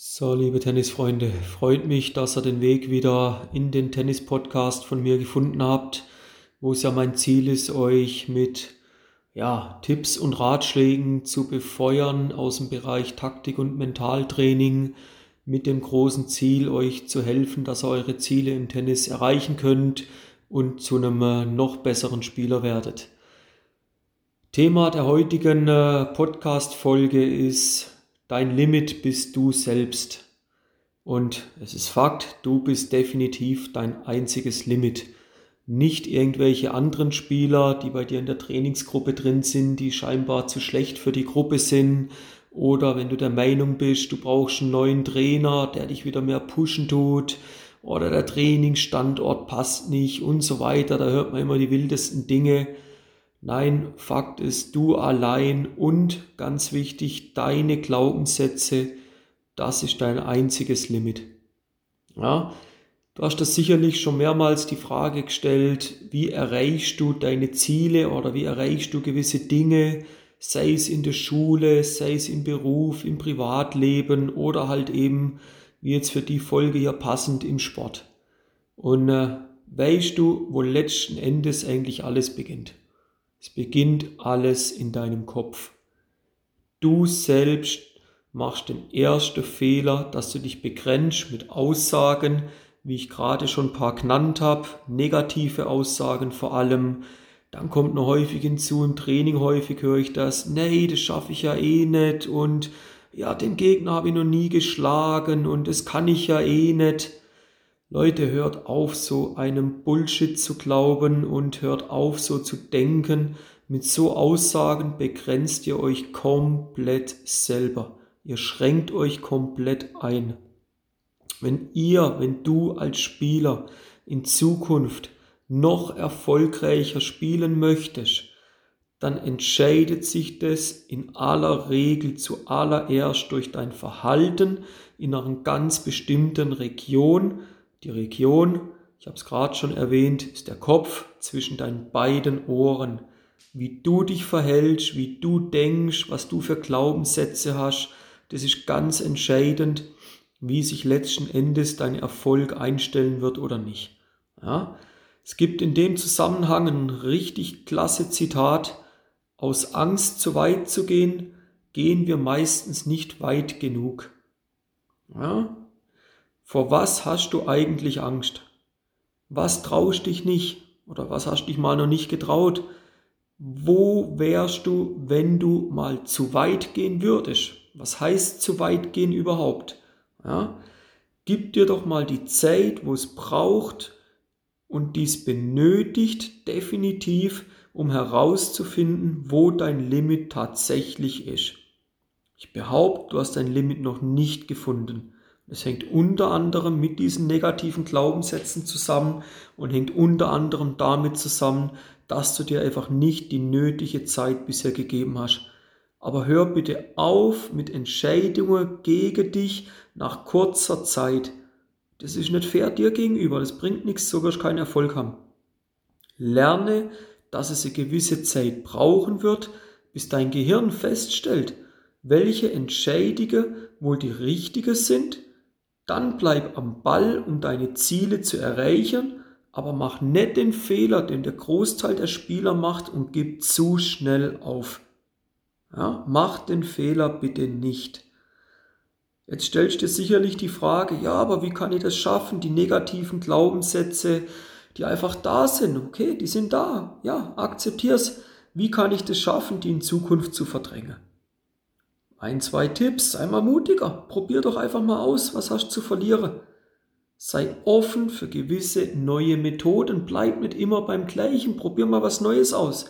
So, liebe Tennisfreunde, freut mich, dass ihr den Weg wieder in den Tennis-Podcast von mir gefunden habt, wo es ja mein Ziel ist, euch mit ja, Tipps und Ratschlägen zu befeuern aus dem Bereich Taktik und Mentaltraining mit dem großen Ziel, euch zu helfen, dass ihr eure Ziele im Tennis erreichen könnt und zu einem äh, noch besseren Spieler werdet. Thema der heutigen äh, Podcast-Folge ist Dein Limit bist du selbst. Und es ist Fakt, du bist definitiv dein einziges Limit. Nicht irgendwelche anderen Spieler, die bei dir in der Trainingsgruppe drin sind, die scheinbar zu schlecht für die Gruppe sind. Oder wenn du der Meinung bist, du brauchst einen neuen Trainer, der dich wieder mehr pushen tut. Oder der Trainingsstandort passt nicht und so weiter. Da hört man immer die wildesten Dinge. Nein, Fakt ist, du allein und ganz wichtig, deine Glaubenssätze, das ist dein einziges Limit. Ja, du hast das sicherlich schon mehrmals die Frage gestellt, wie erreichst du deine Ziele oder wie erreichst du gewisse Dinge, sei es in der Schule, sei es im Beruf, im Privatleben oder halt eben, wie jetzt für die Folge hier passend, im Sport. Und äh, weißt du, wo letzten Endes eigentlich alles beginnt? Es beginnt alles in deinem Kopf. Du selbst machst den ersten Fehler, dass du dich begrenzt mit Aussagen, wie ich gerade schon ein paar genannt habe, negative Aussagen vor allem. Dann kommt noch häufig hinzu, im Training häufig höre ich das, nee, das schaffe ich ja eh nicht und ja, den Gegner habe ich noch nie geschlagen und das kann ich ja eh nicht. Leute, hört auf, so einem Bullshit zu glauben und hört auf, so zu denken. Mit so Aussagen begrenzt ihr euch komplett selber. Ihr schränkt euch komplett ein. Wenn ihr, wenn du als Spieler in Zukunft noch erfolgreicher spielen möchtest, dann entscheidet sich das in aller Regel zuallererst durch dein Verhalten in einer ganz bestimmten Region, die Region, ich habe es gerade schon erwähnt, ist der Kopf zwischen deinen beiden Ohren. Wie du dich verhältst, wie du denkst, was du für Glaubenssätze hast, das ist ganz entscheidend, wie sich letzten Endes dein Erfolg einstellen wird oder nicht. Ja? Es gibt in dem Zusammenhang ein richtig klasse Zitat. Aus Angst zu weit zu gehen, gehen wir meistens nicht weit genug. Ja? Vor was hast du eigentlich Angst? Was traust dich nicht? Oder was hast dich mal noch nicht getraut? Wo wärst du, wenn du mal zu weit gehen würdest? Was heißt zu weit gehen überhaupt? Ja? Gib dir doch mal die Zeit, wo es braucht und dies benötigt definitiv, um herauszufinden, wo dein Limit tatsächlich ist. Ich behaupte, du hast dein Limit noch nicht gefunden. Es hängt unter anderem mit diesen negativen Glaubenssätzen zusammen und hängt unter anderem damit zusammen, dass du dir einfach nicht die nötige Zeit bisher gegeben hast. Aber hör bitte auf mit Entscheidungen gegen dich nach kurzer Zeit. Das ist nicht fair dir gegenüber, das bringt nichts, so wirst du keinen Erfolg haben. Lerne, dass es eine gewisse Zeit brauchen wird, bis dein Gehirn feststellt, welche Entscheidungen wohl die richtige sind dann bleib am Ball, um deine Ziele zu erreichen, aber mach nicht den Fehler, den der Großteil der Spieler macht und gib zu schnell auf. Ja, mach den Fehler bitte nicht. Jetzt stellst du dir sicherlich die Frage, ja, aber wie kann ich das schaffen? Die negativen Glaubenssätze, die einfach da sind, okay, die sind da. Ja, akzeptier's. Wie kann ich das schaffen, die in Zukunft zu verdrängen? Ein, zwei Tipps, sei mal mutiger, probier doch einfach mal aus, was hast du zu verlieren. Sei offen für gewisse neue Methoden, bleib nicht immer beim gleichen, probier mal was Neues aus.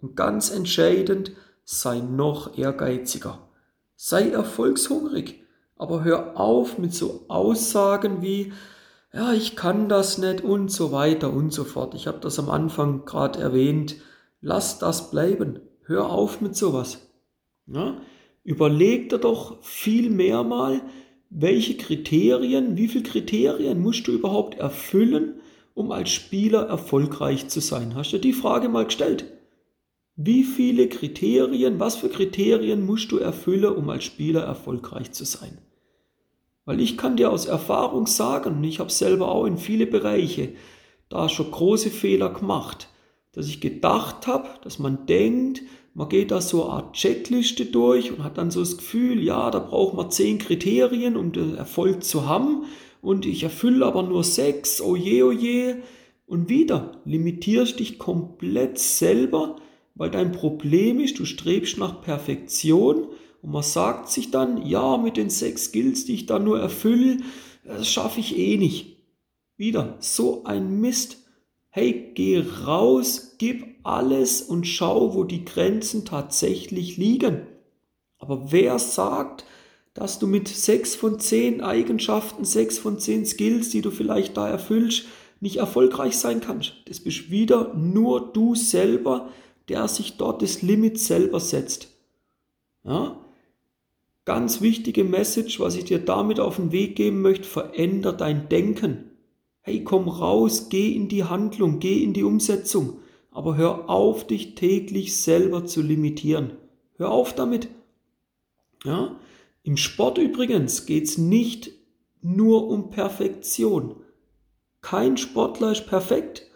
Und ganz entscheidend, sei noch ehrgeiziger. Sei erfolgshungrig, aber hör auf mit so Aussagen wie, ja, ich kann das nicht und so weiter und so fort. Ich habe das am Anfang gerade erwähnt. Lass das bleiben. Hör auf mit sowas. Ja? Überleg dir doch viel mehr mal, welche Kriterien, wie viele Kriterien musst du überhaupt erfüllen, um als Spieler erfolgreich zu sein? Hast du die Frage mal gestellt? Wie viele Kriterien, was für Kriterien musst du erfüllen, um als Spieler erfolgreich zu sein? Weil ich kann dir aus Erfahrung sagen, ich habe selber auch in viele Bereiche da schon große Fehler gemacht, dass ich gedacht habe, dass man denkt, man geht da so eine Art Checkliste durch und hat dann so das Gefühl, ja, da braucht man zehn Kriterien, um den Erfolg zu haben und ich erfülle aber nur sechs, oh je, oh. Und wieder limitierst dich komplett selber, weil dein Problem ist, du strebst nach Perfektion und man sagt sich dann, ja, mit den sechs Skills, die ich da nur erfülle, das schaffe ich eh nicht. Wieder so ein Mist. Hey, geh raus, gib alles und schau, wo die Grenzen tatsächlich liegen. Aber wer sagt, dass du mit sechs von zehn Eigenschaften, sechs von zehn Skills, die du vielleicht da erfüllst, nicht erfolgreich sein kannst? Das bist wieder nur du selber, der sich dort das Limit selber setzt. Ja? Ganz wichtige Message, was ich dir damit auf den Weg geben möchte, veränder dein Denken. Hey, komm raus, geh in die Handlung, geh in die Umsetzung, aber hör auf, dich täglich selber zu limitieren. Hör auf damit. Ja? Im Sport übrigens geht es nicht nur um Perfektion. Kein Sportler ist perfekt.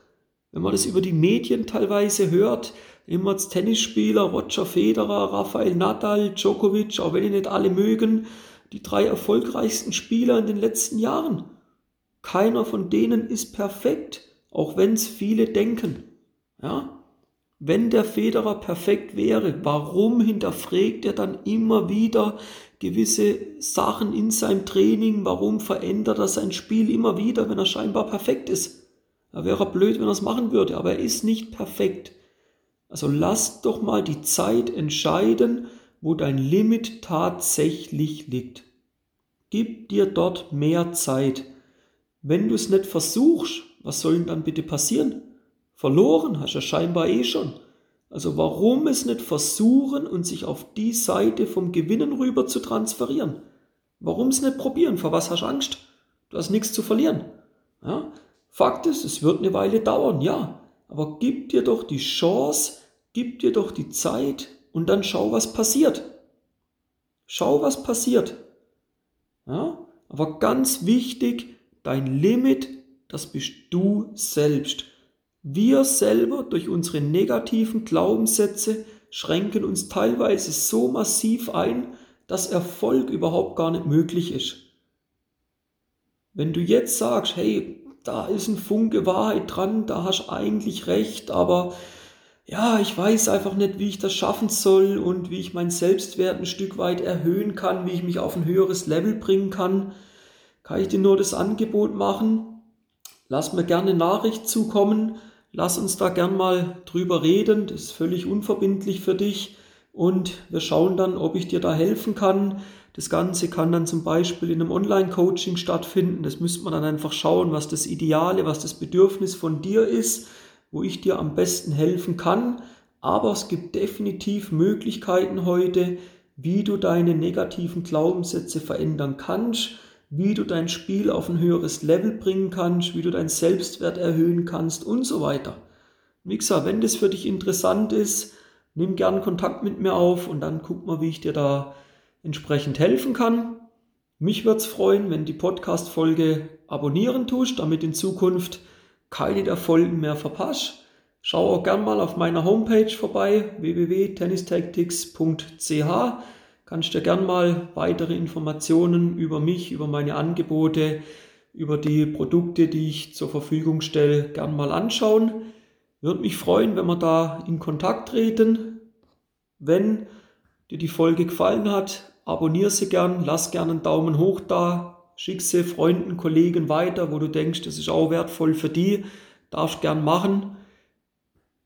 Wenn man das über die Medien teilweise hört, immer als Tennisspieler, Roger Federer, Rafael Nadal, Djokovic, auch wenn die nicht alle mögen, die drei erfolgreichsten Spieler in den letzten Jahren. Keiner von denen ist perfekt, auch wenn es viele denken. Ja? Wenn der Federer perfekt wäre, warum hinterfragt er dann immer wieder gewisse Sachen in seinem Training? Warum verändert er sein Spiel immer wieder, wenn er scheinbar perfekt ist? Da wäre er blöd, wenn er es machen würde, aber er ist nicht perfekt. Also lass doch mal die Zeit entscheiden, wo dein Limit tatsächlich liegt. Gib dir dort mehr Zeit. Wenn du es nicht versuchst, was soll denn dann bitte passieren? Verloren hast du scheinbar eh schon. Also warum es nicht versuchen und sich auf die Seite vom Gewinnen rüber zu transferieren? Warum es nicht probieren? Vor was hast du Angst? Du hast nichts zu verlieren. Ja? Fakt ist, es wird eine Weile dauern, ja. Aber gib dir doch die Chance, gib dir doch die Zeit und dann schau, was passiert. Schau, was passiert. Ja? Aber ganz wichtig, dein Limit, das bist du selbst. Wir selber durch unsere negativen Glaubenssätze schränken uns teilweise so massiv ein, dass Erfolg überhaupt gar nicht möglich ist. Wenn du jetzt sagst, hey, da ist ein Funke Wahrheit dran, da hast du eigentlich recht, aber ja, ich weiß einfach nicht, wie ich das schaffen soll und wie ich meinen Selbstwert ein Stück weit erhöhen kann, wie ich mich auf ein höheres Level bringen kann, kann ich dir nur das Angebot machen. Lass mir gerne Nachricht zukommen, lass uns da gern mal drüber reden, das ist völlig unverbindlich für dich und wir schauen dann, ob ich dir da helfen kann. Das Ganze kann dann zum Beispiel in einem Online-Coaching stattfinden. Das müsste man dann einfach schauen, was das Ideale, was das Bedürfnis von dir ist, wo ich dir am besten helfen kann. Aber es gibt definitiv Möglichkeiten heute, wie du deine negativen Glaubenssätze verändern kannst, wie du dein Spiel auf ein höheres Level bringen kannst, wie du deinen Selbstwert erhöhen kannst und so weiter. Wie gesagt, wenn das für dich interessant ist, nimm gern Kontakt mit mir auf und dann guck mal, wie ich dir da entsprechend helfen kann. Mich würde es freuen, wenn die Podcast-Folge abonnieren tust, damit in Zukunft keine der Folgen mehr verpasst. Schau auch gern mal auf meiner Homepage vorbei, www.tennistactics.ch. Kannst dir gern mal weitere Informationen über mich, über meine Angebote, über die Produkte, die ich zur Verfügung stelle, gern mal anschauen. Würde mich freuen, wenn wir da in Kontakt treten. Wenn dir die Folge gefallen hat, abonniere sie gern, lass gern einen Daumen hoch da, schick sie Freunden, Kollegen weiter, wo du denkst, das ist auch wertvoll für die, darfst gern machen.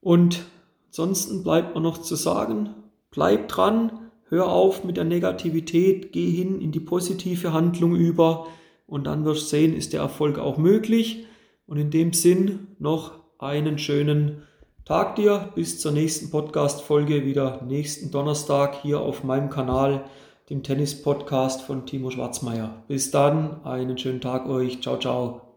Und ansonsten bleibt mir noch zu sagen, bleib dran, hör auf mit der Negativität, geh hin in die positive Handlung über und dann wirst du sehen, ist der Erfolg auch möglich. Und in dem Sinn noch einen schönen Tag dir. Bis zur nächsten Podcast-Folge wieder nächsten Donnerstag hier auf meinem Kanal dem Tennis-Podcast von Timo Schwarzmeier. Bis dann, einen schönen Tag euch. Ciao, ciao.